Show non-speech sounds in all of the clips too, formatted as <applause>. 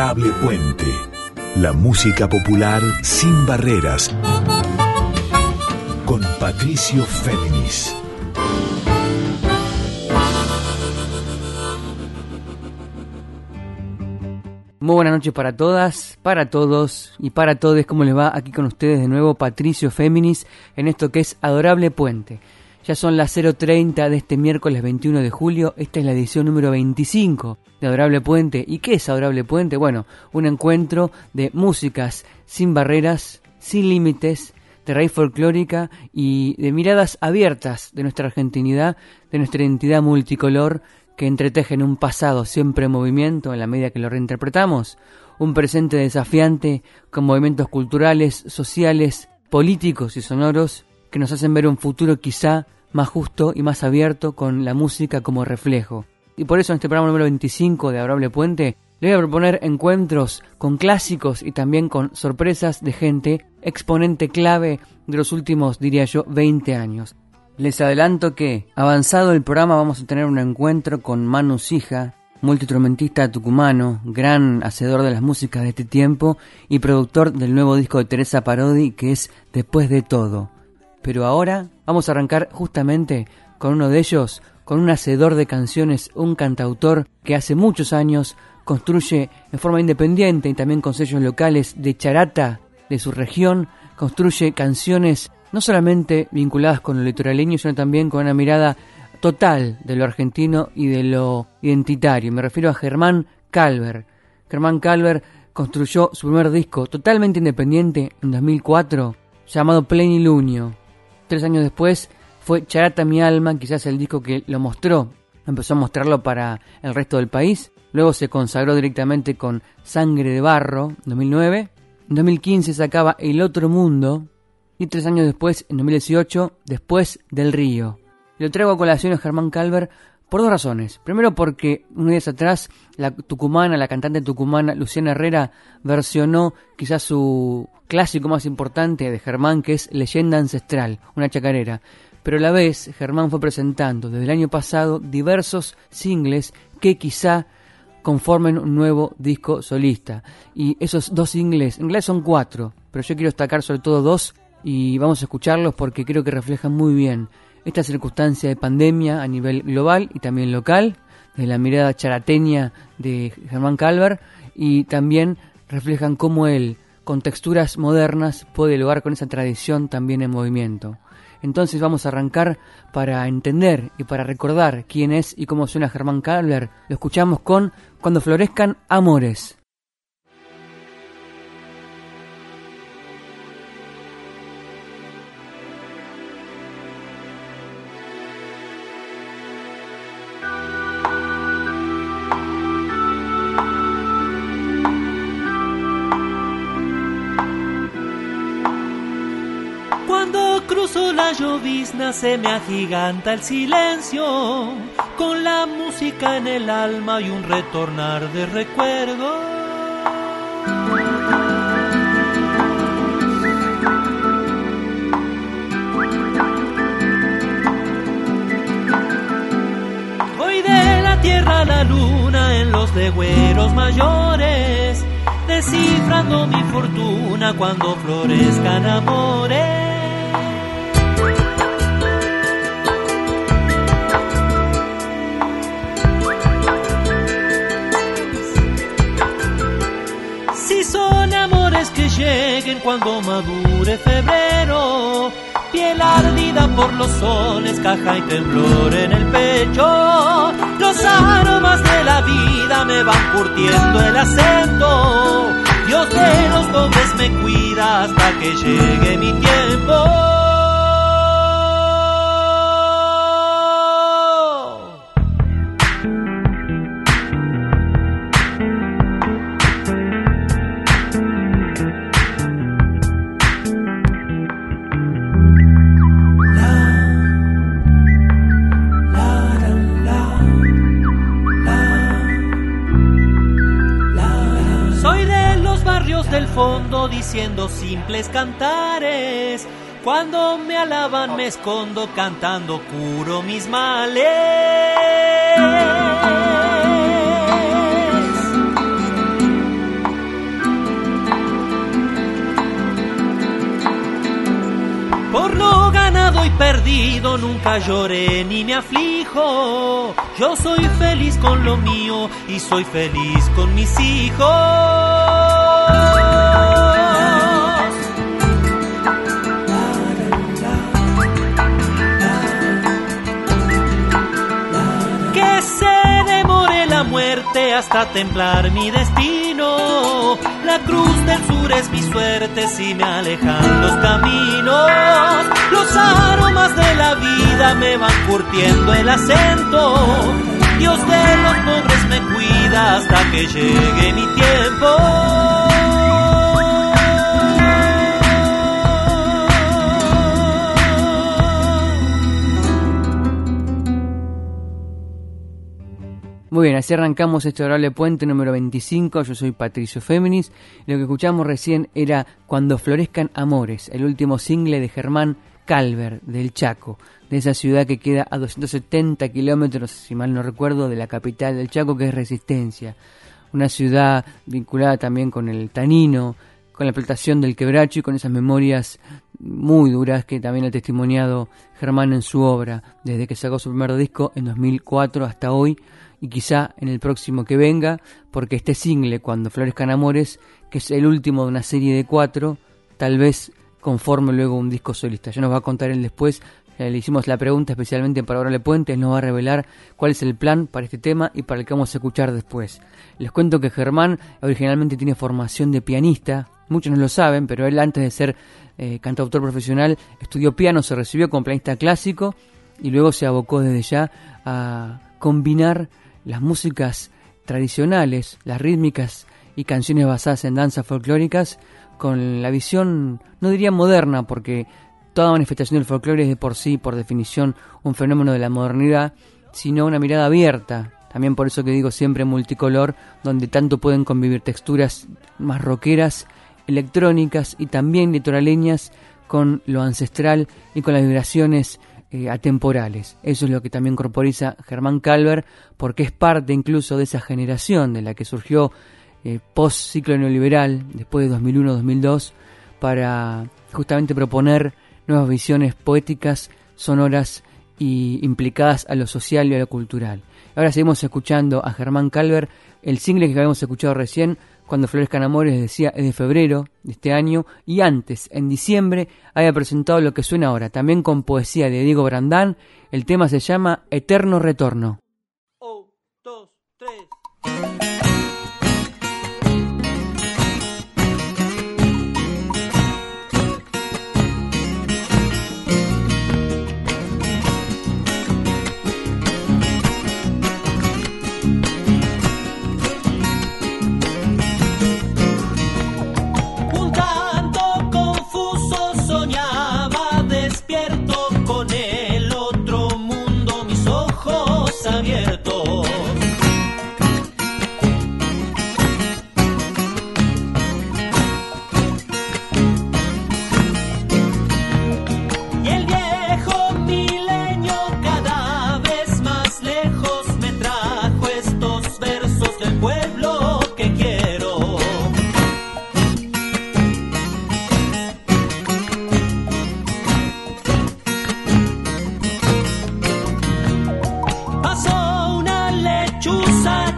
Adorable Puente. La música popular sin barreras. Con Patricio Féminis. Muy buenas noches para todas, para todos y para todos. ¿Cómo les va? Aquí con ustedes de nuevo Patricio Féminis en esto que es Adorable Puente. Ya son las 0.30 de este miércoles 21 de julio. Esta es la edición número 25 de Adorable Puente. ¿Y qué es Adorable Puente? Bueno, un encuentro de músicas sin barreras, sin límites, de raíz folclórica y de miradas abiertas de nuestra argentinidad, de nuestra identidad multicolor que entretejen un pasado siempre en movimiento en la medida que lo reinterpretamos, un presente desafiante con movimientos culturales, sociales, políticos y sonoros que nos hacen ver un futuro quizá más justo y más abierto con la música como reflejo. Y por eso en este programa número 25 de Adorable Puente le voy a proponer encuentros con clásicos y también con sorpresas de gente exponente clave de los últimos, diría yo, 20 años. Les adelanto que, avanzado el programa, vamos a tener un encuentro con Manu Sija, multiinstrumentista tucumano, gran hacedor de las músicas de este tiempo y productor del nuevo disco de Teresa Parodi que es Después de todo. Pero ahora vamos a arrancar justamente con uno de ellos, con un hacedor de canciones, un cantautor que hace muchos años construye en forma independiente y también con sellos locales de charata de su región, construye canciones no solamente vinculadas con lo litoraleño, sino también con una mirada total de lo argentino y de lo identitario. Me refiero a Germán Calver. Germán Calver construyó su primer disco totalmente independiente en 2004, llamado Plenilunio. Tres años después fue Charata mi alma, quizás el disco que lo mostró. Empezó a mostrarlo para el resto del país. Luego se consagró directamente con Sangre de Barro, 2009. En 2015 sacaba El Otro Mundo, y tres años después, en 2018, Después del Río. Lo traigo a colación a Germán Calver por dos razones. Primero porque unos días atrás la tucumana, la cantante tucumana Luciana Herrera versionó quizás su clásico más importante de Germán que es Leyenda Ancestral, una chacarera. Pero a la vez Germán fue presentando desde el año pasado diversos singles que quizá conformen un nuevo disco solista. Y esos dos singles, en inglés son cuatro, pero yo quiero destacar sobre todo dos y vamos a escucharlos porque creo que reflejan muy bien esta circunstancia de pandemia a nivel global y también local, de la mirada charateña de Germán Calver y también reflejan cómo él, con texturas modernas, puede lograr con esa tradición también en movimiento. Entonces vamos a arrancar para entender y para recordar quién es y cómo suena Germán Calver. Lo escuchamos con Cuando florezcan amores. La llovizna se me agiganta el silencio, con la música en el alma y un retornar de recuerdos. Voy de la tierra a la luna en los legüeros mayores, descifrando mi fortuna cuando florezcan amores. Cuando madure febrero. Piel ardida por los soles, caja y temblor en el pecho. Los aromas de la vida me van curtiendo el acento. Dios de los dobles me cuida hasta que llegue mi tiempo. simples cantares. Cuando me alaban me escondo cantando, curo mis males. Por lo ganado y perdido nunca lloré ni me aflijo. Yo soy feliz con lo mío y soy feliz con mis hijos. Hasta templar mi destino. La cruz del sur es mi suerte si me alejan los caminos. Los aromas de la vida me van curtiendo el acento. Dios de los pobres me cuida hasta que llegue mi tiempo. Muy bien, así arrancamos este orable puente número 25. Yo soy Patricio Féminis. Lo que escuchamos recién era Cuando florezcan amores, el último single de Germán Calver, del Chaco, de esa ciudad que queda a 270 kilómetros, si mal no recuerdo, de la capital del Chaco, que es Resistencia. Una ciudad vinculada también con el tanino, con la explotación del quebracho y con esas memorias muy duras que también ha testimoniado Germán en su obra, desde que sacó su primer disco en 2004 hasta hoy y quizá en el próximo que venga, porque este single, Cuando Florezcan Amores, que es el último de una serie de cuatro, tal vez conforme luego un disco solista. Ya nos va a contar él después. le hicimos la pregunta especialmente para Orale Puente, él nos va a revelar cuál es el plan para este tema y para el que vamos a escuchar después. Les cuento que Germán originalmente tiene formación de pianista, muchos no lo saben, pero él antes de ser eh, cantautor profesional estudió piano, se recibió como pianista clásico y luego se abocó desde ya a combinar las músicas tradicionales, las rítmicas y canciones basadas en danzas folclóricas con la visión, no diría moderna, porque toda manifestación del folclore es de por sí, por definición, un fenómeno de la modernidad, sino una mirada abierta, también por eso que digo siempre multicolor, donde tanto pueden convivir texturas más rockeras, electrónicas y también litoraleñas con lo ancestral y con las vibraciones eh, atemporales. Eso es lo que también corporiza Germán Calver, porque es parte incluso de esa generación de la que surgió eh, post-ciclo neoliberal, después de 2001-2002, para justamente proponer nuevas visiones poéticas, sonoras y implicadas a lo social y a lo cultural. Ahora seguimos escuchando a Germán Calver, el single que habíamos escuchado recién, cuando Florezcan Amores, decía, es de febrero de este año, y antes, en diciembre, había presentado lo que suena ahora, también con poesía de Diego Brandán, el tema se llama Eterno Retorno.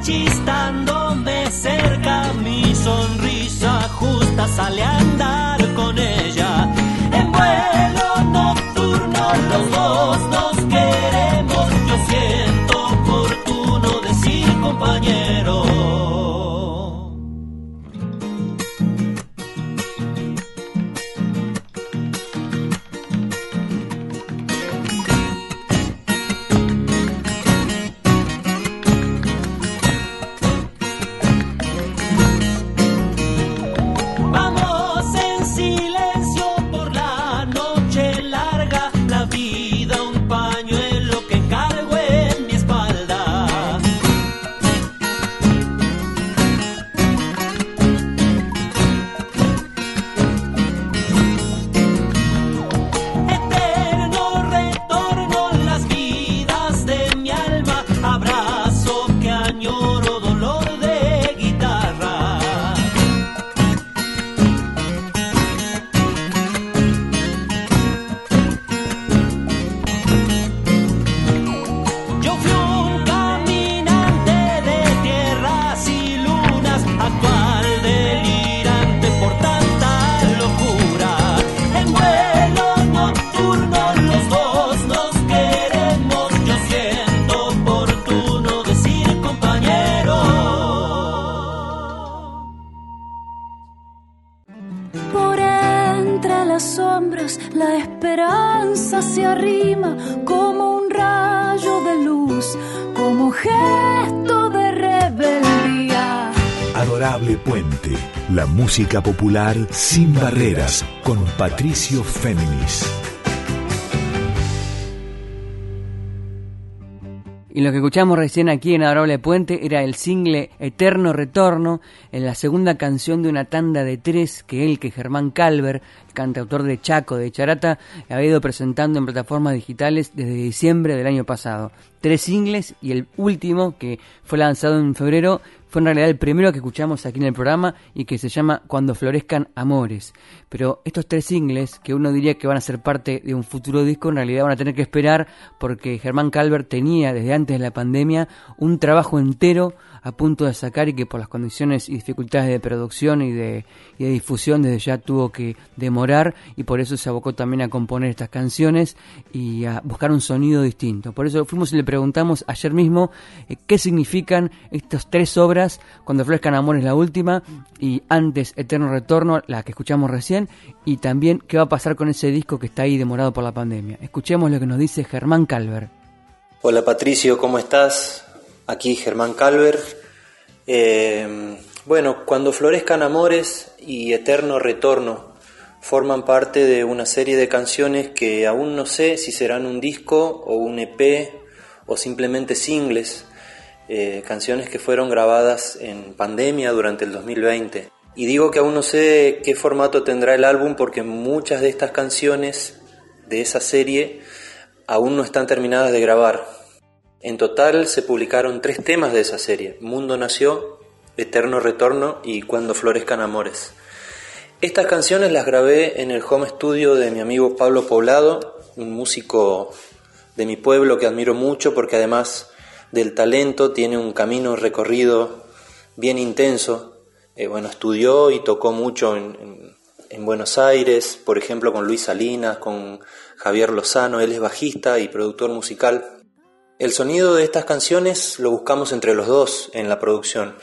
Vamos en silencio por la noche larga, la vida. Adorable Puente, la música popular sin barreras, con Patricio Féminis. Y lo que escuchamos recién aquí en Adorable Puente era el single Eterno Retorno, en la segunda canción de una tanda de tres que él, que Germán Calver, cantautor de Chaco, de Charata, había ido presentando en plataformas digitales desde diciembre del año pasado. Tres singles y el último, que fue lanzado en febrero, fue en realidad el primero que escuchamos aquí en el programa y que se llama Cuando florezcan amores. Pero estos tres singles, que uno diría que van a ser parte de un futuro disco, en realidad van a tener que esperar porque Germán Calver tenía desde antes de la pandemia un trabajo entero a punto de sacar y que por las condiciones y dificultades de producción y de, y de difusión desde ya tuvo que demorar y por eso se abocó también a componer estas canciones y a buscar un sonido distinto. Por eso fuimos y le preguntamos ayer mismo eh, qué significan estas tres obras, cuando florezcan amores la última y antes Eterno Retorno, la que escuchamos recién, y también qué va a pasar con ese disco que está ahí demorado por la pandemia. Escuchemos lo que nos dice Germán Calver. Hola Patricio, ¿cómo estás? Aquí Germán Calver. Eh, bueno, cuando florezcan amores y eterno retorno forman parte de una serie de canciones que aún no sé si serán un disco o un EP o simplemente singles, eh, canciones que fueron grabadas en pandemia durante el 2020. Y digo que aún no sé qué formato tendrá el álbum porque muchas de estas canciones de esa serie aún no están terminadas de grabar. En total se publicaron tres temas de esa serie, Mundo Nació, Eterno Retorno y Cuando Florezcan Amores. Estas canciones las grabé en el home studio de mi amigo Pablo Poblado, un músico de mi pueblo que admiro mucho porque además del talento tiene un camino recorrido bien intenso. Eh, bueno, estudió y tocó mucho en, en Buenos Aires, por ejemplo con Luis Salinas, con Javier Lozano, él es bajista y productor musical. El sonido de estas canciones lo buscamos entre los dos en la producción.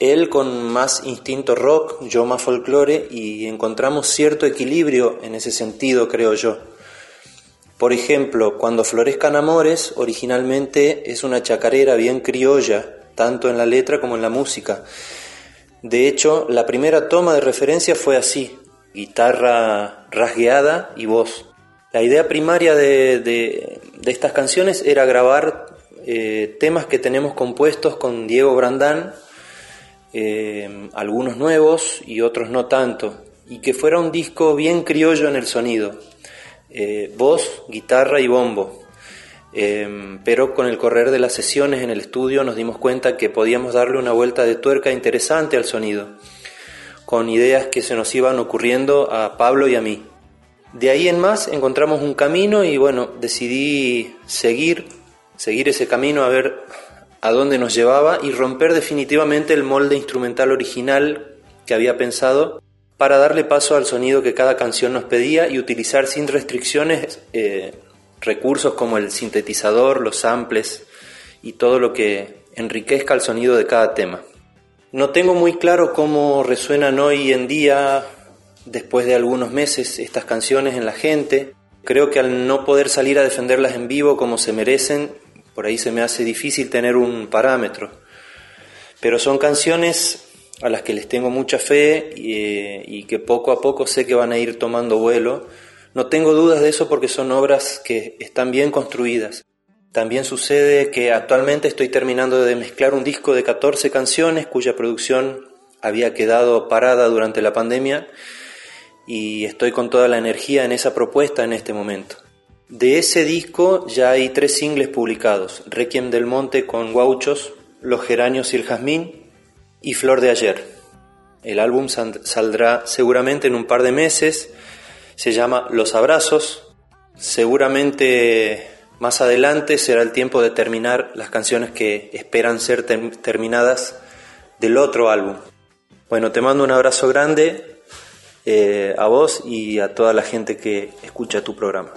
Él con más instinto rock, yo más folclore y encontramos cierto equilibrio en ese sentido, creo yo. Por ejemplo, Cuando florezcan amores originalmente es una chacarera bien criolla, tanto en la letra como en la música. De hecho, la primera toma de referencia fue así, guitarra rasgueada y voz. La idea primaria de, estas canciones era grabar eh, temas que tenemos compuestos con Diego Brandán, eh, algunos nuevos y otros no tanto, y que fuera un disco bien criollo en el sonido, eh, voz, guitarra y bombo. Pero con el correr de las sesiones en el estudio nos dimos cuenta que podíamos darle una vuelta de tuerca interesante al sonido, con ideas que se nos iban ocurriendo a Pablo y a mí. De ahí en más encontramos un camino y bueno, decidí seguir, seguir ese camino a ver a dónde nos llevaba y romper definitivamente el molde instrumental original que había pensado para darle paso al sonido que cada canción nos pedía y utilizar sin restricciones eh, recursos como el sintetizador, los samples y todo lo que enriquezca el sonido de cada tema. No tengo muy claro cómo resuenan hoy en día después de algunos meses estas canciones en la gente. Creo que al no poder salir a defenderlas en vivo como se merecen, por ahí se me hace difícil tener un parámetro. Pero son canciones a las que les tengo mucha fe y, que poco a poco sé que van a ir tomando vuelo. No tengo dudas de eso porque son obras que están bien construidas. También sucede que actualmente estoy terminando de mezclar un disco de 14 canciones cuya producción había quedado parada durante la pandemia y estoy con toda la energía en esa propuesta en este momento. De ese disco ya hay tres singles publicados, Requiem del Monte con Guauchos, Los Geranios y el Jazmín y Flor de Ayer. El álbum saldrá seguramente en un par de meses, se llama Los Abrazos, seguramente más adelante será el tiempo de terminar las canciones que esperan ser terminadas del otro álbum. Bueno, te mando un abrazo grande, eh, a vos y a toda la gente que escucha tu programa.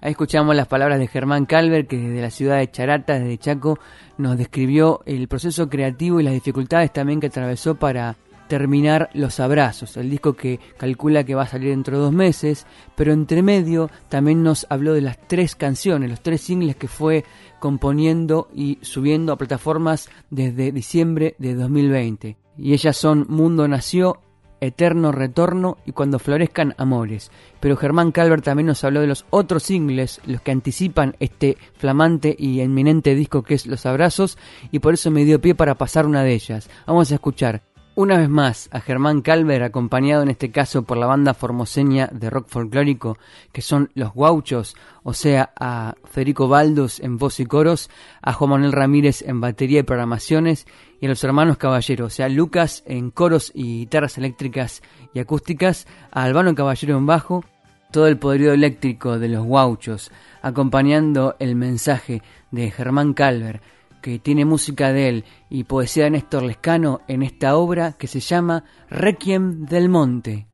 Ahí escuchamos las palabras de Germán Calver, que desde la ciudad de Charata, desde Chaco, nos describió el proceso creativo y las dificultades también que atravesó para terminar Los Abrazos, el disco que calcula que va a salir dentro de dos meses, pero entre medio también nos habló de las tres canciones, los tres singles que fue componiendo y subiendo a plataformas desde diciembre de 2020. Y ellas son Mundo Nació, Eterno Retorno y Cuando Florezcan Amores. Pero Germán Calvert también nos habló de los otros singles, los que anticipan este flamante y inminente disco que es Los Abrazos, y por eso me dio pie para pasar una de ellas. Vamos a escuchar una vez más a Germán Calver, acompañado en este caso por la banda formoseña de rock folclórico, que son Los Guauchos, o sea, a Federico Baldos en voz y coros, a Juan Manuel Ramírez en batería y programaciones, y a los hermanos Caballero, o sea, Lucas en coros y guitarras eléctricas y acústicas, a Albano Caballero en bajo, todo el poderío eléctrico de Los Guauchos, acompañando el mensaje de Germán Calver que tiene música de él y poesía de Néstor Lescano en esta obra que se llama Requiem del Monte.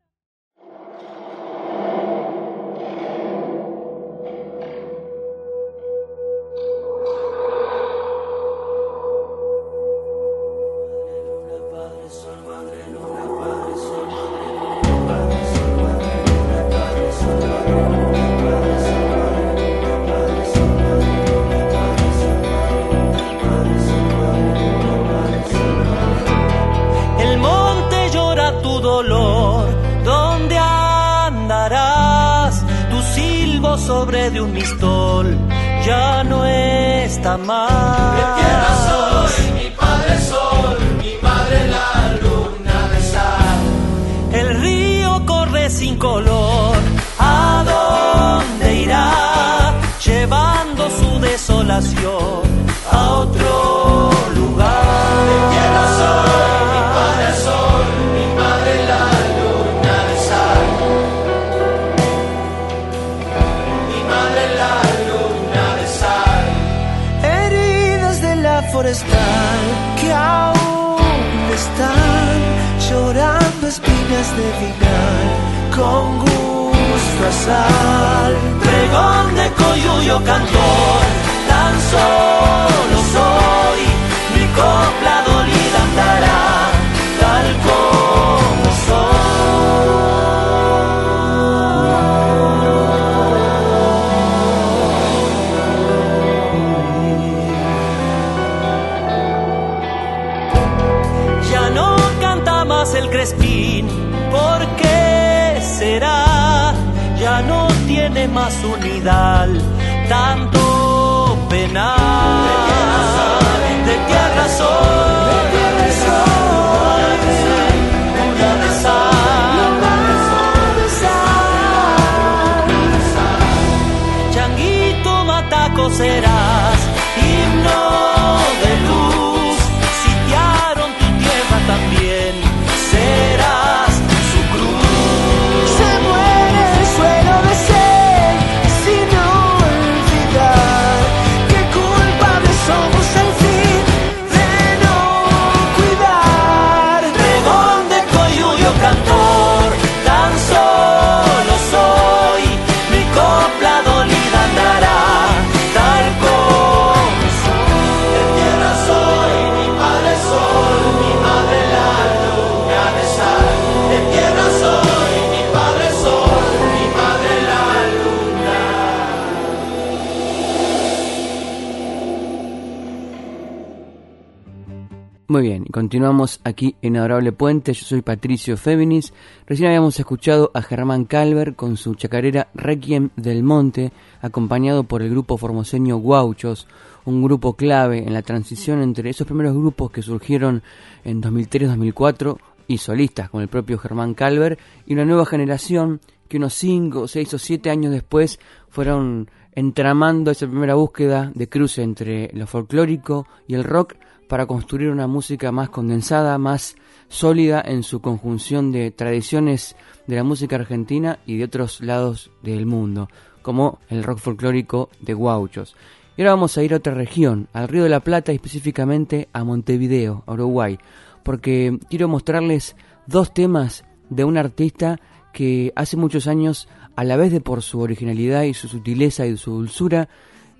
Continuamos aquí en Adorable Puente. Yo soy Patricio Féminis. Recién habíamos escuchado a Germán Calver con su chacarera Requiem del Monte, acompañado por el grupo formoseño Guauchos, un grupo clave en la transición entre esos primeros grupos que surgieron en 2003-2004 y solistas con el propio Germán Calver y una nueva generación que unos 5, 6 o 7 años después fueron entramando esa primera búsqueda de cruce entre lo folclórico y el rock para construir una música más condensada, más sólida en su conjunción de tradiciones de la música argentina y de otros lados del mundo, como el rock folclórico de Guauchos. Y ahora vamos a ir a otra región, al Río de la Plata y específicamente a Montevideo, Uruguay, porque quiero mostrarles dos temas de un artista que hace muchos años, a la vez de por su originalidad y su sutileza y su dulzura,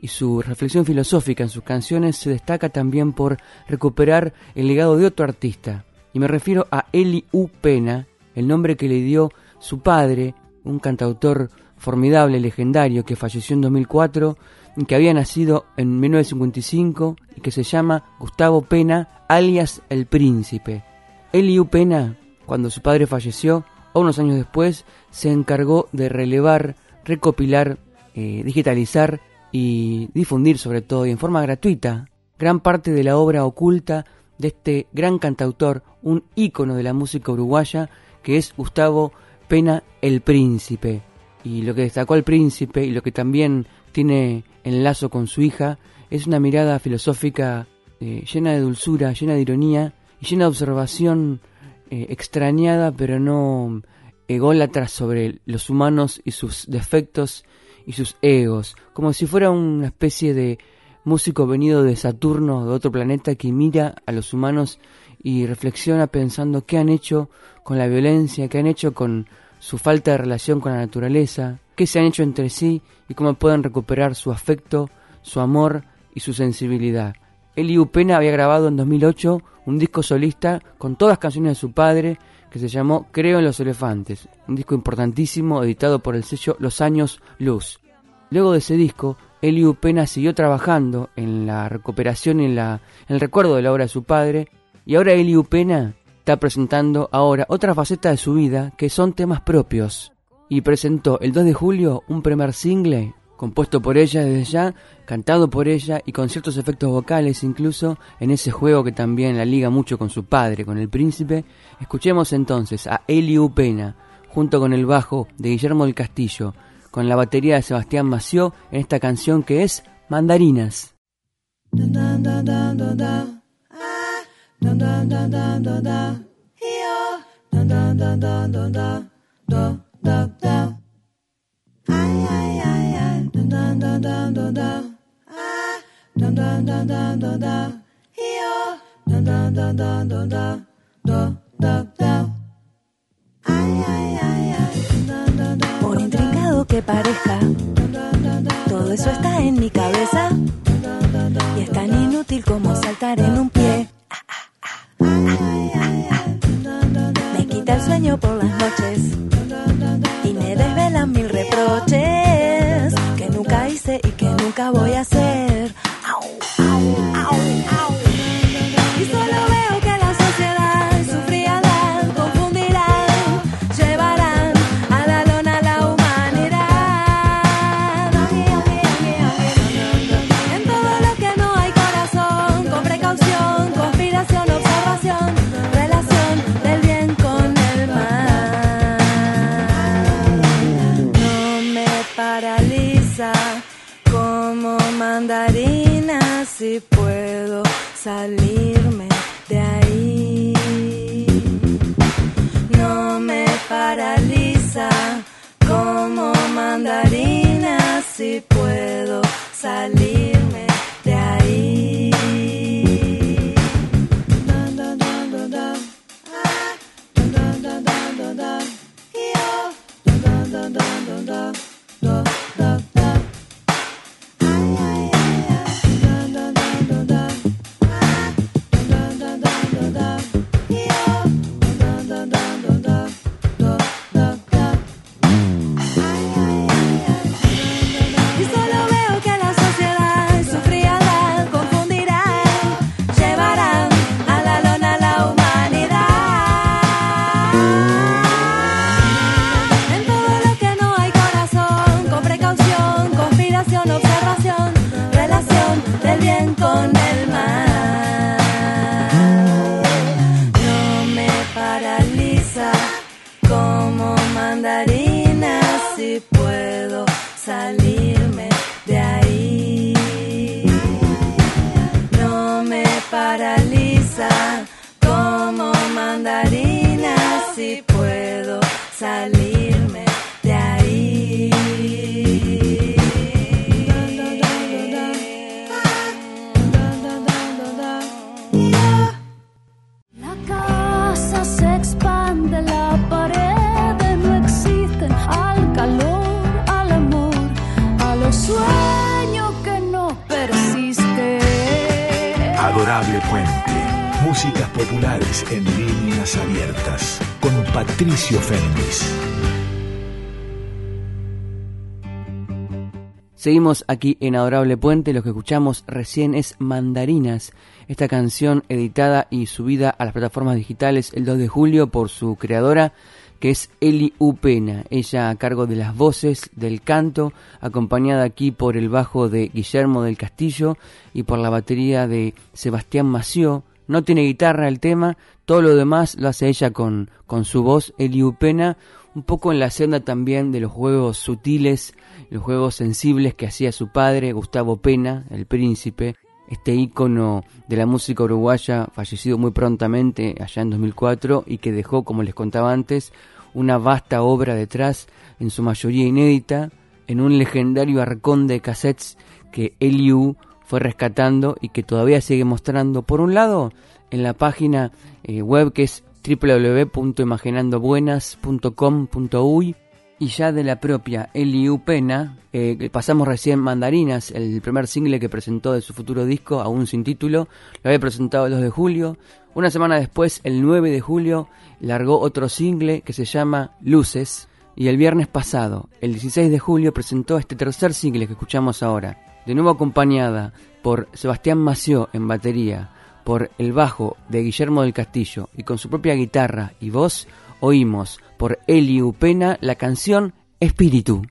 y su reflexión filosófica en sus canciones se destaca también por recuperar el legado de otro artista. Y me refiero a Eli U. Pena, el nombre que le dio su padre, un cantautor formidable, legendario, que falleció en 2004 y que había nacido en 1955 y que se llama Gustavo Pena, alias El Príncipe. Eli U. Pena, cuando su padre falleció, o unos años después, se encargó de relevar, recopilar, eh, digitalizar y difundir sobre todo y en forma gratuita gran parte de la obra oculta de este gran cantautor, un ícono de la música uruguaya, que es Gustavo Pena el Príncipe. Y lo que destacó al príncipe y lo que también tiene enlazo con su hija es una mirada filosófica eh, llena de dulzura, llena de ironía y llena de observación eh, extrañada pero no ególatra sobre los humanos y sus defectos y sus egos, como si fuera una especie de músico venido de Saturno, de otro planeta, que mira a los humanos y reflexiona pensando qué han hecho con la violencia, qué han hecho con su falta de relación con la naturaleza, qué se han hecho entre sí y cómo pueden recuperar su afecto, su amor y su sensibilidad. Eli Upena había grabado en 2008 un disco solista con todas las canciones de su padre que se llamó Creo en los elefantes, un disco importantísimo editado por el sello Los Años Luz. Luego de ese disco, Eliu Pena siguió trabajando en la recuperación y en, la, el recuerdo de la obra de su padre, y ahora Eliu Pena está presentando ahora otra faceta de su vida que son temas propios. Y presentó el 2 de julio un primer single compuesto por ella desde ya, cantado por ella y con ciertos efectos vocales incluso en ese juego que también la liga mucho con su padre, con el príncipe. Escuchemos entonces a Eliu Pena junto con el bajo de Guillermo del Castillo con la batería de Sebastián Mació en esta canción que es Mandarinas. Que parezca. Todo eso está en mi cabeza y es tan inútil como saltar en un pie. Me quita el sueño por las noches y me desvelan mil reproches que nunca hice y que nunca voy a hacer. Patricio Féminis. Seguimos aquí en Adorable Puente, lo que escuchamos recién es Mandarinas, esta canción editada y subida a las plataformas digitales el 2 de julio por su creadora, que es Eli Upena, ella a cargo de las voces, del canto, acompañada aquí por el bajo de Guillermo del Castillo y por la batería de Sebastián Mació. No tiene guitarra el tema, todo lo demás lo hace ella con, con su voz, Eli Upena, un poco en la senda también de los juegos sutiles, los juegos sensibles que hacía su padre, Gustavo Pena, el príncipe, este ícono de la música uruguaya, fallecido muy prontamente allá en 2004 y que dejó, como les contaba antes, una vasta obra detrás, en su mayoría inédita, en un legendario arcón de cassettes que Eliu fue rescatando y que todavía sigue mostrando, por un lado, en la página eh, web que es www.imaginandobuenas.com.uy y ya de la propia Eliu Pena, eh, pasamos recién Mandarinas, el primer single que presentó de su futuro disco, aún sin título, lo había presentado el 2 de julio. Una semana después, el 9 de julio, largó otro single que se llama Luces. Y el viernes pasado, el 16 de julio, presentó este tercer single que escuchamos ahora, de nuevo acompañada por Sebastián Mació en batería, por el bajo de Guillermo del Castillo y con su propia guitarra y voz, oímos por Eli Upena la canción Espíritu.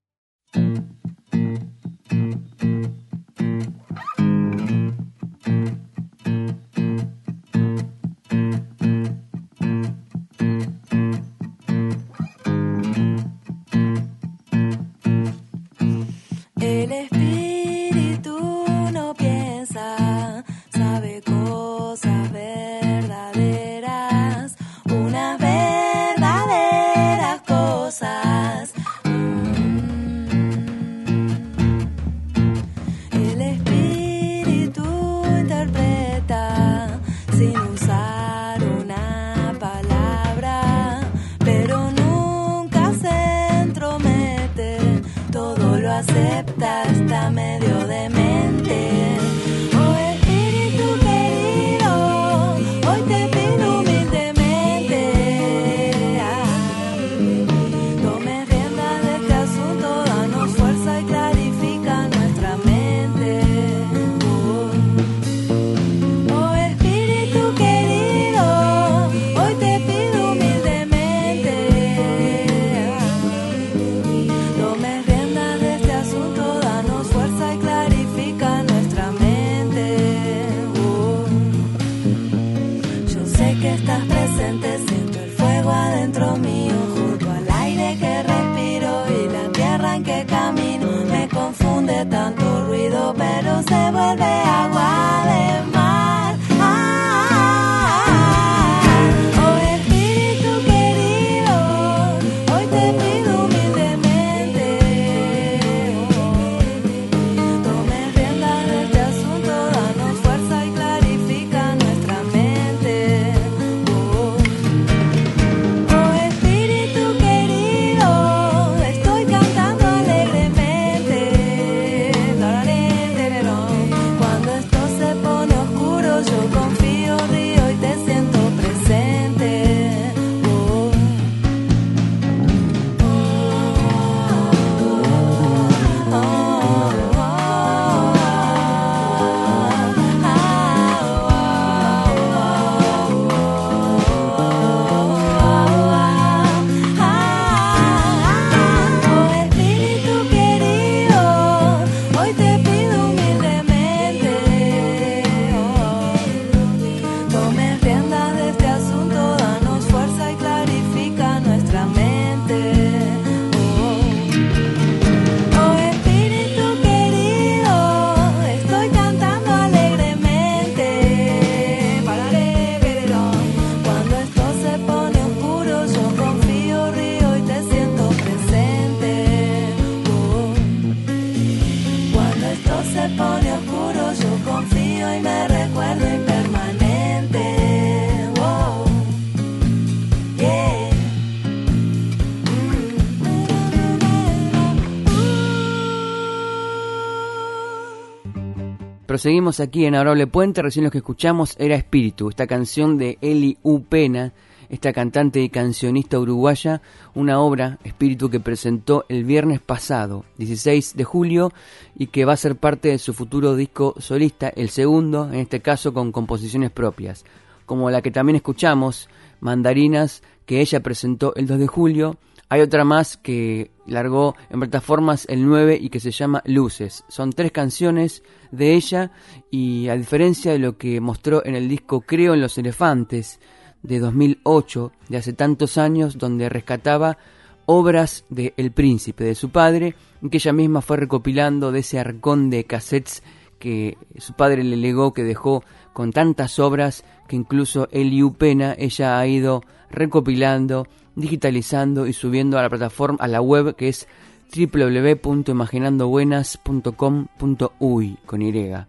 Proseguimos aquí en Adorable Puente. Recién lo que escuchamos era Espíritu, esta canción de Eli U. Pena, esta cantante y cancionista uruguaya, una obra, Espíritu, que presentó el viernes pasado, 16 de julio, y que va a ser parte de su futuro disco solista, el segundo, en este caso con composiciones propias, como la que también escuchamos, Mandarinas, que ella presentó el 2 de julio, hay otra más que largó en plataformas el 9 y que se llama Luces. Son tres canciones de ella y a diferencia de lo que mostró en el disco Creo en los Elefantes de 2008, de hace tantos años, donde rescataba obras de El Príncipe, de su padre, que ella misma fue recopilando de ese arcón de cassettes que su padre le legó, que dejó con tantas obras que incluso Eliu Pena ella ha ido recopilando, digitalizando y subiendo a la plataforma, a la web que es www.imaginandobuenas.com.uy con Y. Eh,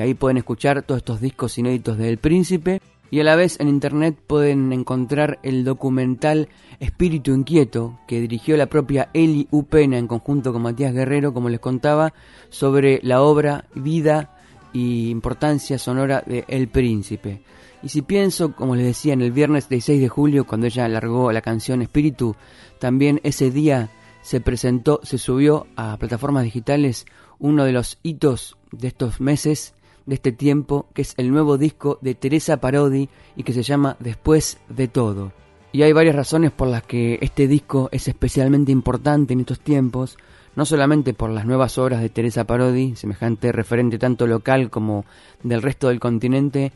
ahí pueden escuchar todos estos discos inéditos del Príncipe y a la vez en internet pueden encontrar el documental Espíritu Inquieto que dirigió la propia Eli Upena en conjunto con Matías Guerrero, como les contaba, sobre la obra, vida y importancia sonora de El Príncipe. Y si pienso, como les decía, en el viernes 16 de julio, cuando ella largó la canción Espíritu, también ese día se presentó, se subió a plataformas digitales uno de los hitos de estos meses, de este tiempo, que es el nuevo disco de Teresa Parodi y que se llama Después de todo. Y hay varias razones por las que este disco es especialmente importante en estos tiempos, no solamente por las nuevas obras de Teresa Parodi, semejante referente tanto local como del resto del continente,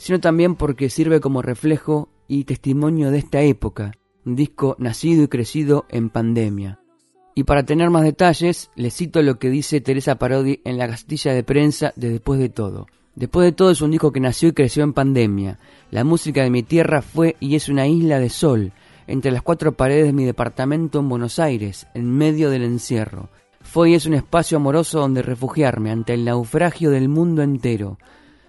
sino también porque sirve como reflejo y testimonio de esta época, un disco nacido y crecido en pandemia. Y para tener más detalles, les cito lo que dice Teresa Parodi en la castilla de prensa de Después de todo. Después de todo es un disco que nació y creció en pandemia. La música de mi tierra fue y es una isla de sol, entre las cuatro paredes de mi departamento en Buenos Aires, en medio del encierro. Fue y es un espacio amoroso donde refugiarme ante el naufragio del mundo entero.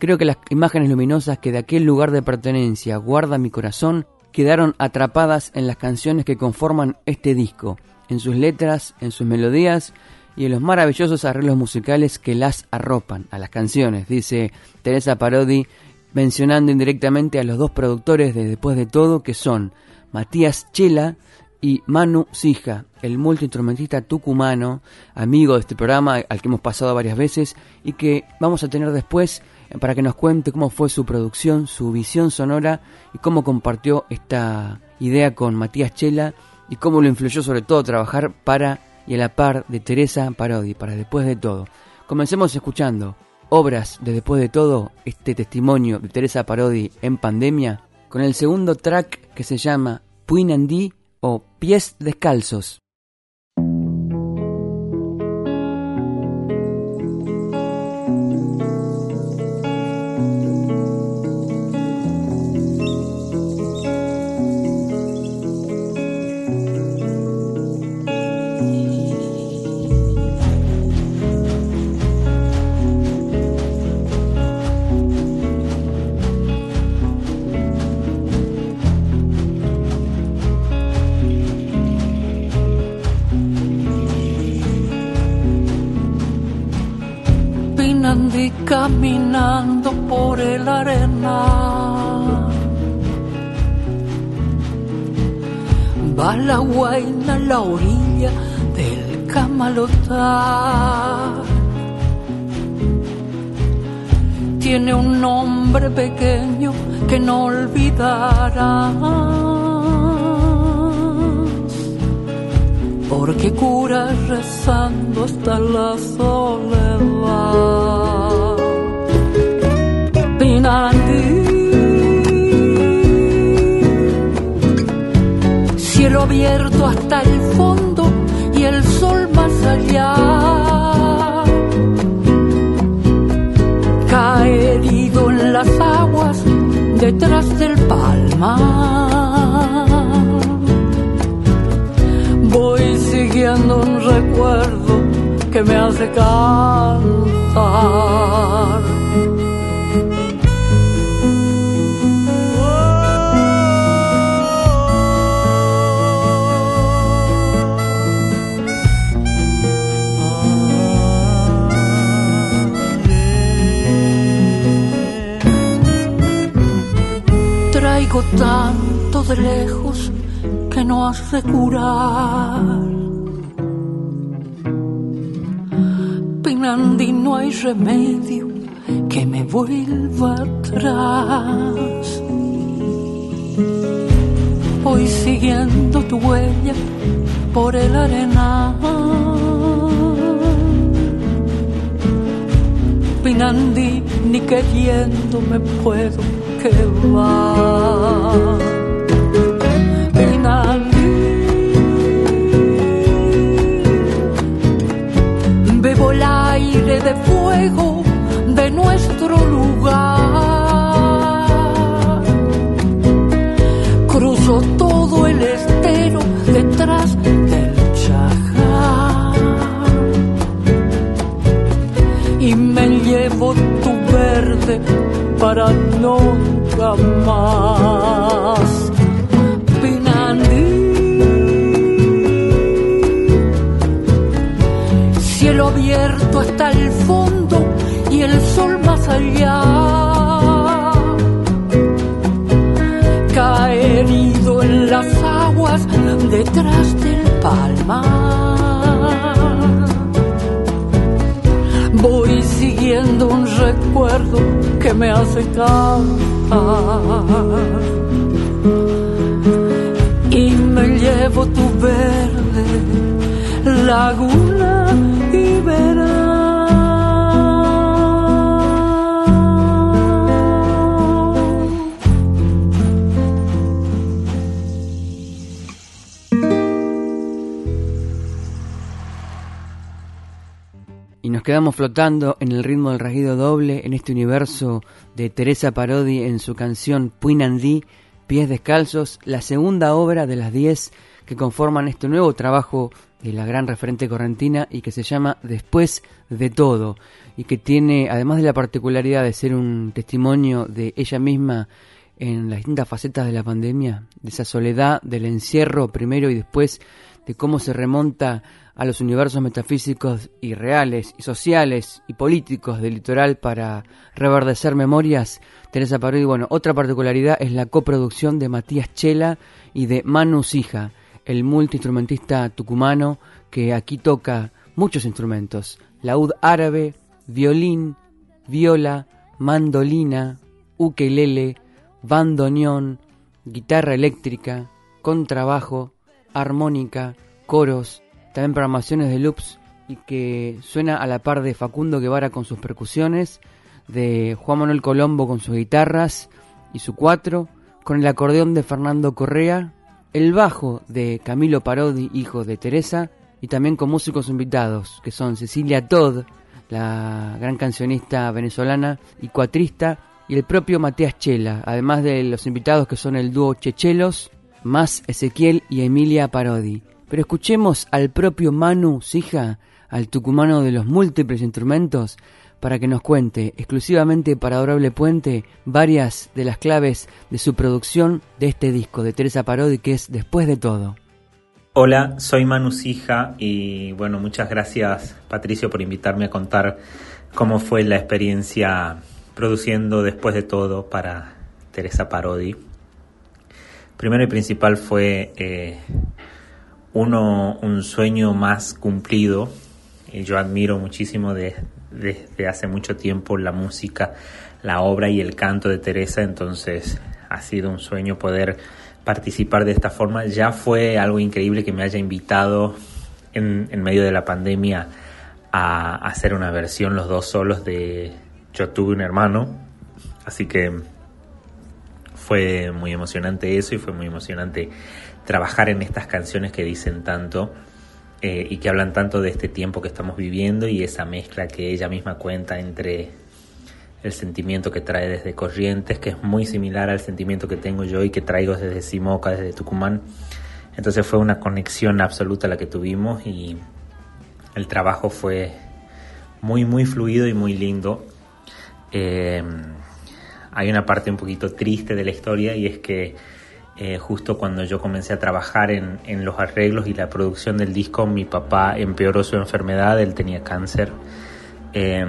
Creo que las imágenes luminosas que de aquel lugar de pertenencia guarda mi corazón quedaron atrapadas en las canciones que conforman este disco, en sus letras, en sus melodías y en los maravillosos arreglos musicales que las arropan a las canciones, dice Teresa Parodi, mencionando indirectamente a los dos productores de Después de Todo, que son Matías Chela y Manu Sija, el multiinstrumentista tucumano, amigo de este programa al que hemos pasado varias veces y que vamos a tener después para que nos cuente cómo fue su producción, su visión sonora y cómo compartió esta idea con Matías Chela y cómo lo influyó sobre todo trabajar para y a la par de Teresa Parodi, para después de todo. Comencemos escuchando obras de después de todo, este testimonio de Teresa Parodi en pandemia, con el segundo track que se llama Puinandí o Pies Descalzos. Caminando por el arena. Va la guaina a la orilla del camalotar. Tiene un nombre pequeño que no olvidarás. Porque cura rezando hasta la soledad. Cielo abierto hasta el fondo y el sol más allá. Cae herido en las aguas detrás del palmar. Voy siguiendo un recuerdo que me hace cantar. Tanto de lejos que no has de curar. Pinandi no hay remedio que me vuelva atrás. Voy siguiendo tu huella por el arenal. Pinandi, ni queriendo me puedo quedar. Pinandi, bebo el aire de fuego para nunca más. Pinandí, cielo abierto hasta el fondo y el sol más allá. Cae herido en las aguas detrás del palmar. Voy siguiendo un recuerdo que me hace cantar. Y me llevo tu verde laguna quedamos flotando en el ritmo del rasguido doble en este universo de Teresa Parodi en su canción Puinandí, Pies Descalzos, la segunda obra de las 10 que conforman este nuevo trabajo de la gran referente correntina y que se llama Después de todo y que tiene, además de la particularidad de ser un testimonio de ella misma en las distintas facetas de la pandemia, de esa soledad, del encierro primero y después de cómo se remonta a los universos metafísicos y reales y sociales y políticos del litoral para reverdecer memorias, Teresa Parodi, bueno, otra particularidad es la coproducción de Matías Chela y de Manu Sija, el multiinstrumentista tucumano que aquí toca muchos instrumentos, laúd árabe, violín, viola, mandolina, ukelele, bandoneón, guitarra eléctrica, contrabajo, armónica, coros, también programaciones de loops y que suena a la par de Facundo Guevara con sus percusiones, de Juan Manuel Colombo con sus guitarras y su cuatro, con el acordeón de Fernando Correa, el bajo de Camilo Parodi, hijo de Teresa, y también con músicos invitados, que son Cecilia Todd, la gran cancionista venezolana y cuatrista, y el propio Matías Chela, además de los invitados que son el dúo Chechelos, más Ezequiel y Emilia Parodi. Pero escuchemos al propio Manu Sija, al tucumano de los múltiples instrumentos, para que nos cuente, exclusivamente para Adorable Puente, varias de las claves de su producción de este disco de Teresa Parodi, que es Después de todo. Hola, soy Manu Sija y bueno, muchas gracias Patricio por invitarme a contar cómo fue la experiencia produciendo Después de todo para Teresa Parodi. Primero y principal fue eh, uno, un sueño más cumplido. Y yo admiro muchísimo de- desde hace mucho tiempo la música, la obra y el canto de Teresa, entonces ha sido un sueño poder participar de esta forma. Ya fue algo increíble que me haya invitado en, en medio de la pandemia a hacer una versión los dos solos de Yo tuve un hermano, así que fue muy emocionante eso y fue muy emocionante trabajar en estas canciones que dicen tanto eh, y que hablan tanto de este tiempo que estamos viviendo y esa mezcla que ella misma cuenta entre el sentimiento que trae desde Corrientes, que es muy similar al sentimiento que tengo yo y que traigo desde Simoca, desde Tucumán. Entonces fue una conexión absoluta la que tuvimos y el trabajo fue muy, muy fluido y muy lindo. Eh, hay una parte un poquito triste de la historia y es que eh, justo cuando yo comencé a trabajar en, los arreglos y la producción del disco, mi papá empeoró su enfermedad, él tenía cáncer. Eh,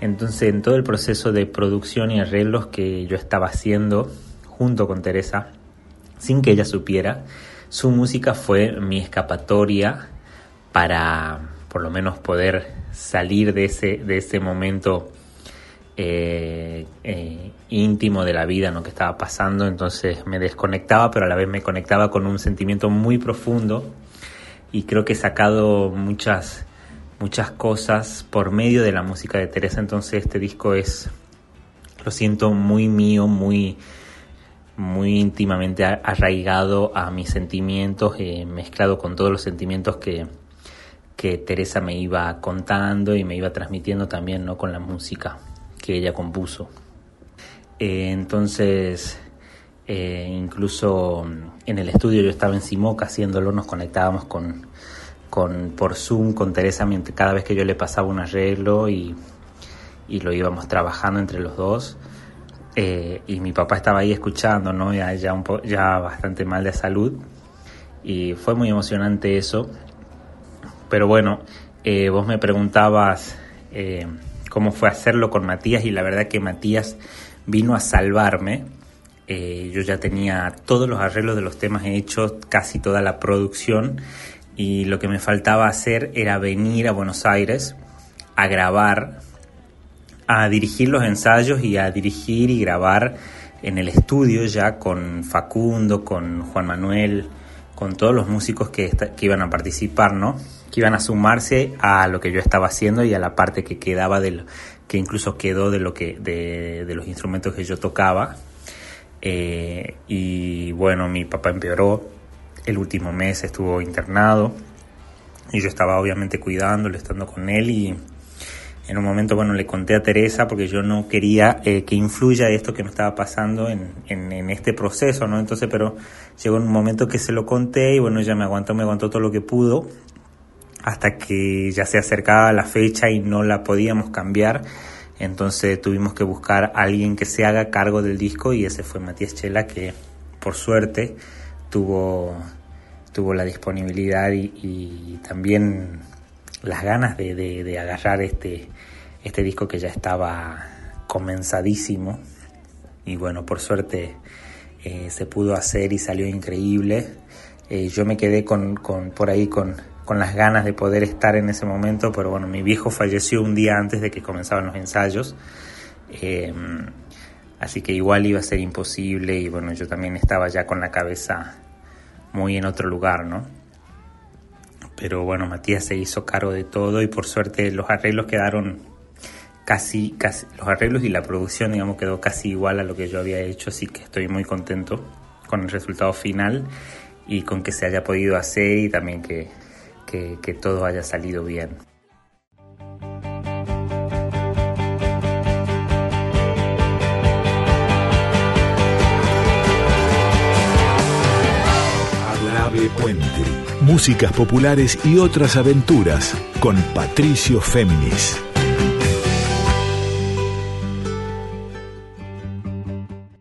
Entonces, en todo el proceso de producción y arreglos que yo estaba haciendo junto con Teresa, sin que ella supiera, su música fue mi escapatoria para por lo menos poder salir de ese, de ese momento eh, eh, íntimo de la vida ¿no? que estaba pasando. Entonces me desconectaba, pero a la vez me conectaba con un sentimiento muy profundo y creo que he sacado muchas muchas cosas por medio de la música de Teresa, entonces este disco es, lo siento, muy mío, muy, muy íntimamente arraigado a mis sentimientos, eh, mezclado con todos los sentimientos que, que Teresa me iba contando y me iba transmitiendo también ¿no? con la música que ella compuso. Eh, entonces, eh, incluso en el estudio yo estaba en Simoca haciéndolo, nos conectábamos con, con, por Zoom con Teresa cada vez que yo le pasaba un arreglo y, y lo íbamos trabajando entre los dos. Eh, y mi papá estaba ahí escuchando, ¿no? Ya, ya, un ya bastante mal de salud. Y fue muy emocionante eso. Pero bueno, eh, vos me preguntabas eh, cómo fue hacerlo con Matías y la verdad que Matías vino a salvarme. yo ya tenía todos los arreglos de los temas hechos, casi toda la producción y lo que me faltaba hacer era venir a Buenos Aires a grabar, a dirigir los ensayos y a dirigir y grabar en el estudio ya con Facundo, con Juan Manuel, con todos los músicos que, que iban a participar, ¿no? Que iban a sumarse a lo que yo estaba haciendo y a la parte que quedaba de que incluso quedó de lo que de, de los instrumentos que yo tocaba. Eh, y bueno, mi papá empeoró el último mes estuvo internado y yo estaba obviamente cuidándolo, estando con él y en un momento, bueno, le conté a Teresa porque yo no quería eh, que influya esto que me estaba pasando en, en, este proceso, ¿no? Entonces, pero llegó un momento que se lo conté y bueno, ella me aguantó, me aguantó todo lo que pudo hasta que ya se acercaba la fecha y no la podíamos cambiar. Entonces tuvimos que buscar a alguien que se haga cargo del disco y ese fue Matías Chela que por suerte tuvo, tuvo la disponibilidad y, también las ganas de, agarrar este, este disco que ya estaba comenzadísimo y bueno, por suerte eh, se pudo hacer y salió increíble. Eh, yo me quedé con, con por ahí con, con, las ganas de poder estar en ese momento, pero bueno, mi viejo falleció un día antes de que comenzaban los ensayos. Eh, así que igual iba a ser imposible y bueno, yo también estaba ya con la cabeza muy en otro lugar, ¿no? Pero bueno, Matías se hizo cargo de todo y por suerte los arreglos quedaron casi, casi, los arreglos y la producción, digamos, quedó casi igual a lo que yo había hecho, así que estoy muy contento con el resultado final y con que se haya podido hacer y también que, que, que todo haya salido bien. Puente. Músicas populares y otras aventuras con Patricio Féminis.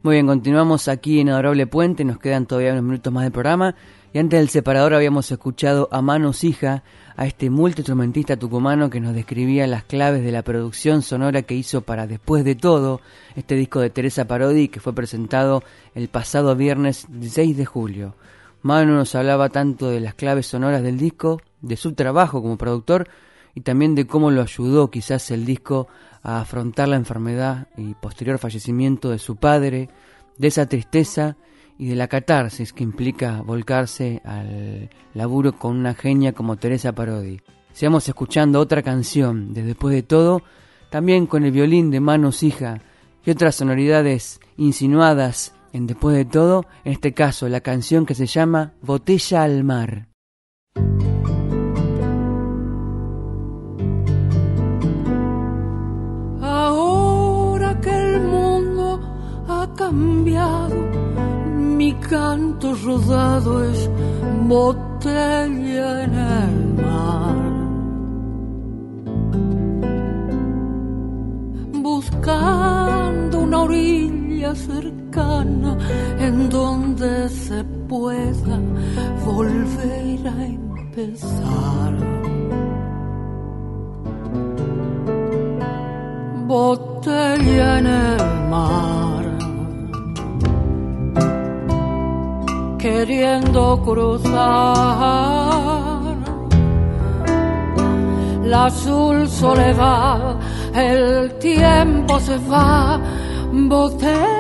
Muy bien, continuamos aquí en Adorable Puente, nos quedan todavía unos minutos más del programa. Y antes del separador habíamos escuchado a Manos Hija, a este multiinstrumentista tucumano que nos describía las claves de la producción sonora que hizo para Después de Todo, este disco de Teresa Parodi que fue presentado el pasado viernes 6 de julio. Manu nos hablaba tanto de las claves sonoras del disco, de su trabajo como productor y también de cómo lo ayudó quizás el disco a afrontar la enfermedad y posterior fallecimiento de su padre, de esa tristeza y de la catarsis que implica volcarse al laburo con una genia como Teresa Parodi. Sigamos escuchando otra canción de Después de todo, también con el violín de Manos Hija y otras sonoridades insinuadas en Después de todo, en este caso, la canción que se llama Botella al Mar. Ahora que el mundo ha cambiado, canto rodado es botella en el mar. Buscando una orilla cercana en donde se pueda volver a empezar. botella en el mar, queriendo cruzar. La azul soledad, el tiempo se va, botella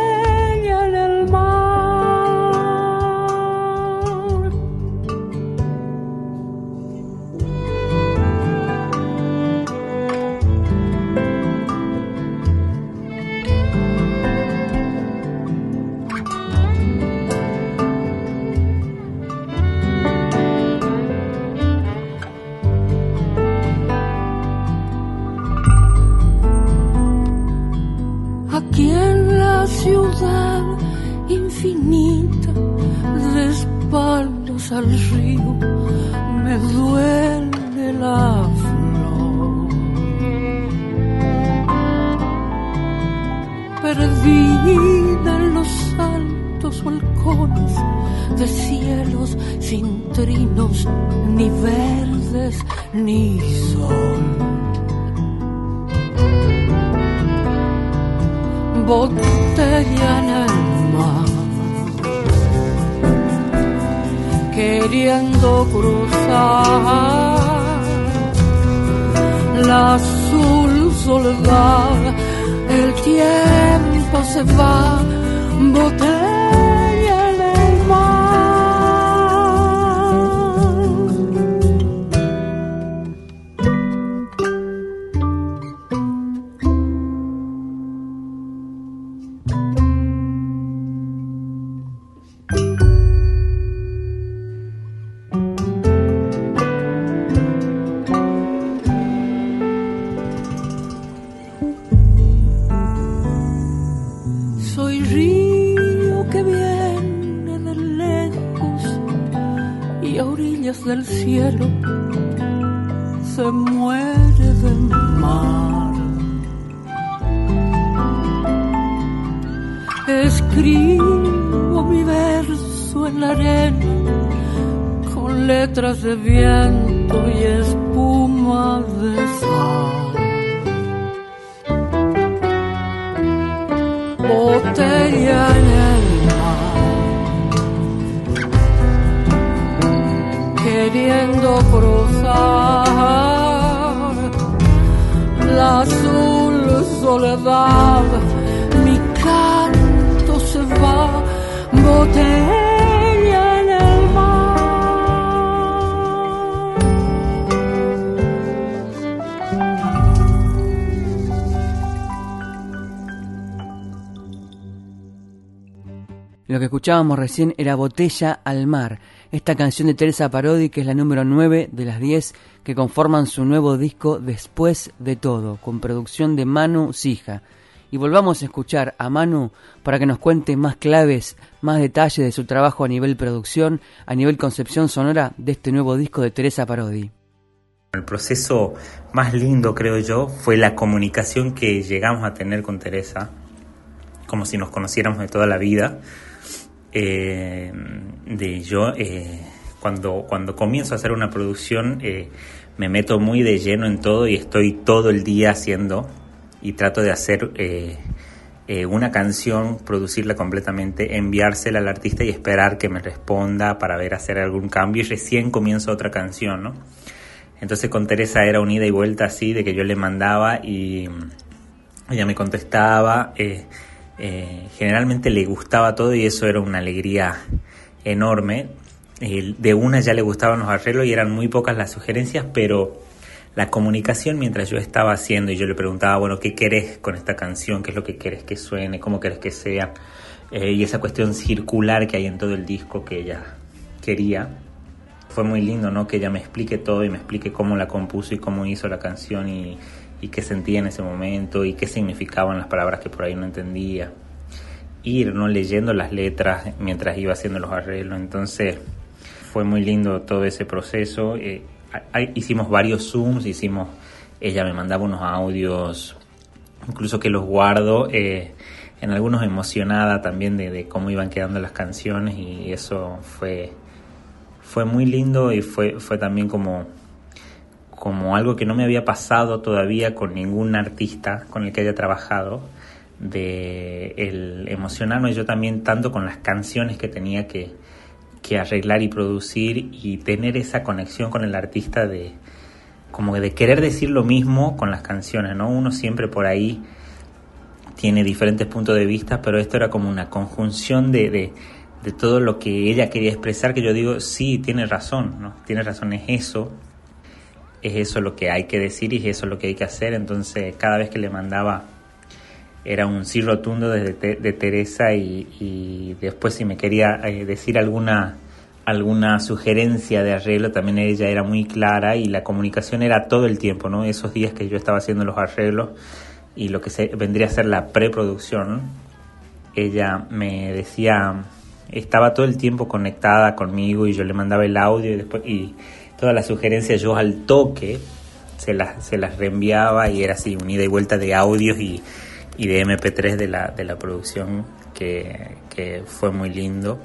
botella en el mar, queriendo cruzar la azul soledad, el tiempo se va, botella Lo que escuchábamos recién era Botella al Mar, esta canción de Teresa Parodi que es la número 9 de las 10 que conforman su nuevo disco Después de Todo, con producción de Manu Sija. Y volvamos a escuchar a Manu para que nos cuente más claves, más detalles de su trabajo a nivel producción, a nivel concepción sonora de este nuevo disco de Teresa Parodi. El proceso más lindo, creo yo, fue la comunicación que llegamos a tener con Teresa, como si nos conociéramos de toda la vida. Eh, de yo, eh, cuando, cuando comienzo a hacer una producción, eh, me meto muy de lleno en todo y estoy todo el día haciendo y trato de hacer eh, una canción, producirla completamente, enviársela al artista y esperar que me responda para ver hacer algún cambio y recién comienzo otra canción, ¿no? Entonces con Teresa era un ida y vuelta así, de que yo le mandaba y ella me contestaba. Eh, generalmente le gustaba todo y eso era una alegría enorme. Eh, de una ya le gustaban los arreglos y eran muy pocas las sugerencias, pero la comunicación mientras yo estaba haciendo y yo le preguntaba, bueno, ¿qué querés con esta canción? ¿Qué es lo que querés que suene? ¿Cómo querés que sea? Eh, y esa cuestión circular que hay en todo el disco que ella quería. Fue muy lindo, ¿no? Que ella me explique todo y me explique cómo la compuso y cómo hizo la canción y, y qué sentía en ese momento y qué significaban las palabras que por ahí no entendía. Ir, ¿no? Leyendo las letras mientras iba haciendo los arreglos. Entonces fue muy lindo todo ese proceso. Eh, hicimos varios Zooms, hicimos, ella me mandaba unos audios, incluso que los guardo, eh, en algunos emocionada también de, de cómo iban quedando las canciones y eso fue, fue muy lindo y fue, fue también como, como algo que no me había pasado todavía con ningún artista con el que haya trabajado, de el emocionarme yo también tanto con las canciones que tenía que, que arreglar y producir y tener esa conexión con el artista de como de querer decir lo mismo con las canciones, ¿no? Uno siempre por ahí tiene diferentes puntos de vista, pero esto era como una conjunción de, de, de todo lo que ella quería expresar, que yo digo, sí, tiene razón, ¿no? Tiene razón, es eso, es eso lo que hay que decir y es eso lo que hay que hacer. Entonces, cada vez que le mandaba era un sí rotundo desde de Teresa y, después si me quería eh, decir alguna alguna sugerencia de arreglo también ella era muy clara y la comunicación era todo el tiempo, ¿no? Esos días que yo estaba haciendo los arreglos y lo que vendría a ser la preproducción, ella me decía, estaba todo el tiempo conectada conmigo y yo le mandaba el audio y después y todas las sugerencias yo al toque se las, se las reenviaba y era así, unida y vuelta de audios y, y de MP3 de la, de la producción que, que, fue muy lindo.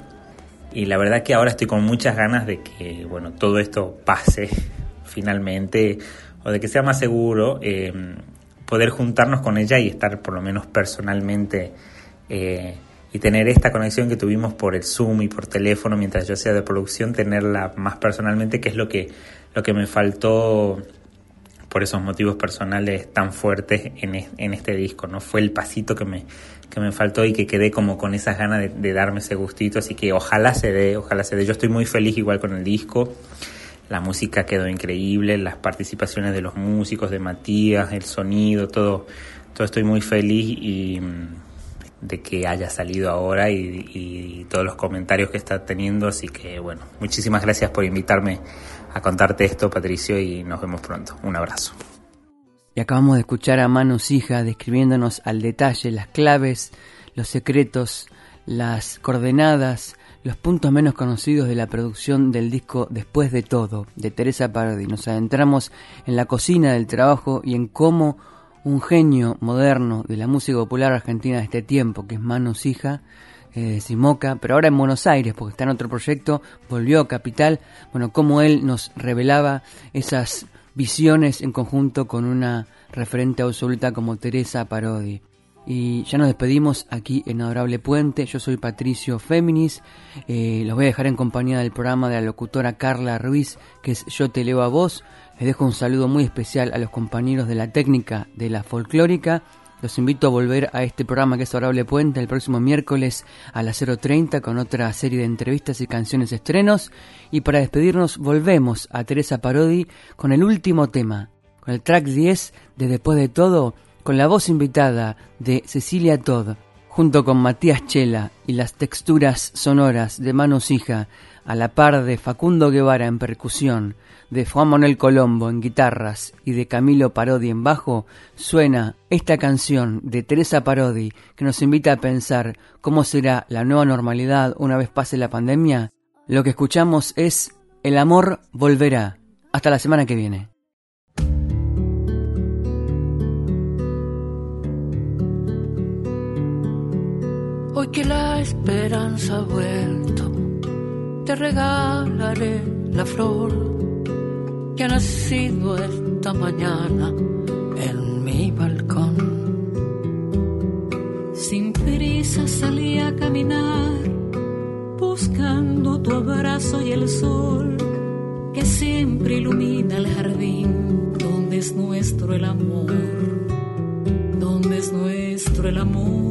Y la verdad que ahora estoy con muchas ganas de que bueno, todo esto pase <laughs> finalmente o de que sea más seguro eh, poder juntarnos con ella y estar por lo menos personalmente eh, y tener esta conexión que tuvimos por el Zoom y por teléfono mientras yo hacía de producción, tenerla más personalmente, que es lo que, lo que me faltó por esos motivos personales tan fuertes en, en este disco, ¿no? Fue el pasito que me, que me faltó y que quedé como con esas ganas de, de, darme ese gustito, así que ojalá se dé, ojalá se dé. Yo estoy muy feliz igual con el disco, la música quedó increíble, las participaciones de los músicos, de Matías, el sonido, todo, todo estoy muy feliz y de que haya salido ahora y, todos los comentarios que está teniendo. Así que bueno, muchísimas gracias por invitarme a contarte esto, Patricio, y nos vemos pronto. Un abrazo. Y acabamos de escuchar a Manos Hija describiéndonos al detalle las claves, los secretos, las coordenadas, los puntos menos conocidos de la producción del disco Después de todo, de Teresa Parodi. Nos adentramos en la cocina del trabajo y en cómo un genio moderno de la música popular argentina de este tiempo, que es Manos Hija, eh, Simoca, pero ahora en Buenos Aires, porque está en otro proyecto, volvió a Capital, bueno, cómo él nos revelaba esas visiones en conjunto con una referente absoluta como Teresa Parodi. Y ya nos despedimos aquí en Adorable Puente. Yo soy Patricio Féminis. Eh, los voy a dejar en compañía del programa de la locutora Carla Ruiz, que es Yo te leo a vos. Les dejo un saludo muy especial a los compañeros de la técnica de la folclórica. Los invito a volver a este programa que es Adorable Puente el próximo miércoles a las 0.30 con otra serie de entrevistas y canciones estrenos. Y para despedirnos volvemos a Teresa Parodi con el último tema, con el track 10 de Después de todo con la voz invitada de Cecilia Todd, junto con Matías Chela y las texturas sonoras de Manos Hija, a la par de Facundo Guevara en percusión, de Juan Manuel Colombo en guitarras y de Camilo Parodi en bajo, suena esta canción de Teresa Parodi que nos invita a pensar cómo será la nueva normalidad una vez pase la pandemia. Lo que escuchamos es El amor volverá. Hasta la semana que viene. Hoy que la esperanza ha vuelto, te regalaré la flor que ha nacido esta mañana en mi balcón. Sin prisa salí a caminar, buscando tu abrazo y el sol que siempre ilumina el jardín donde es nuestro el amor, donde es nuestro el amor.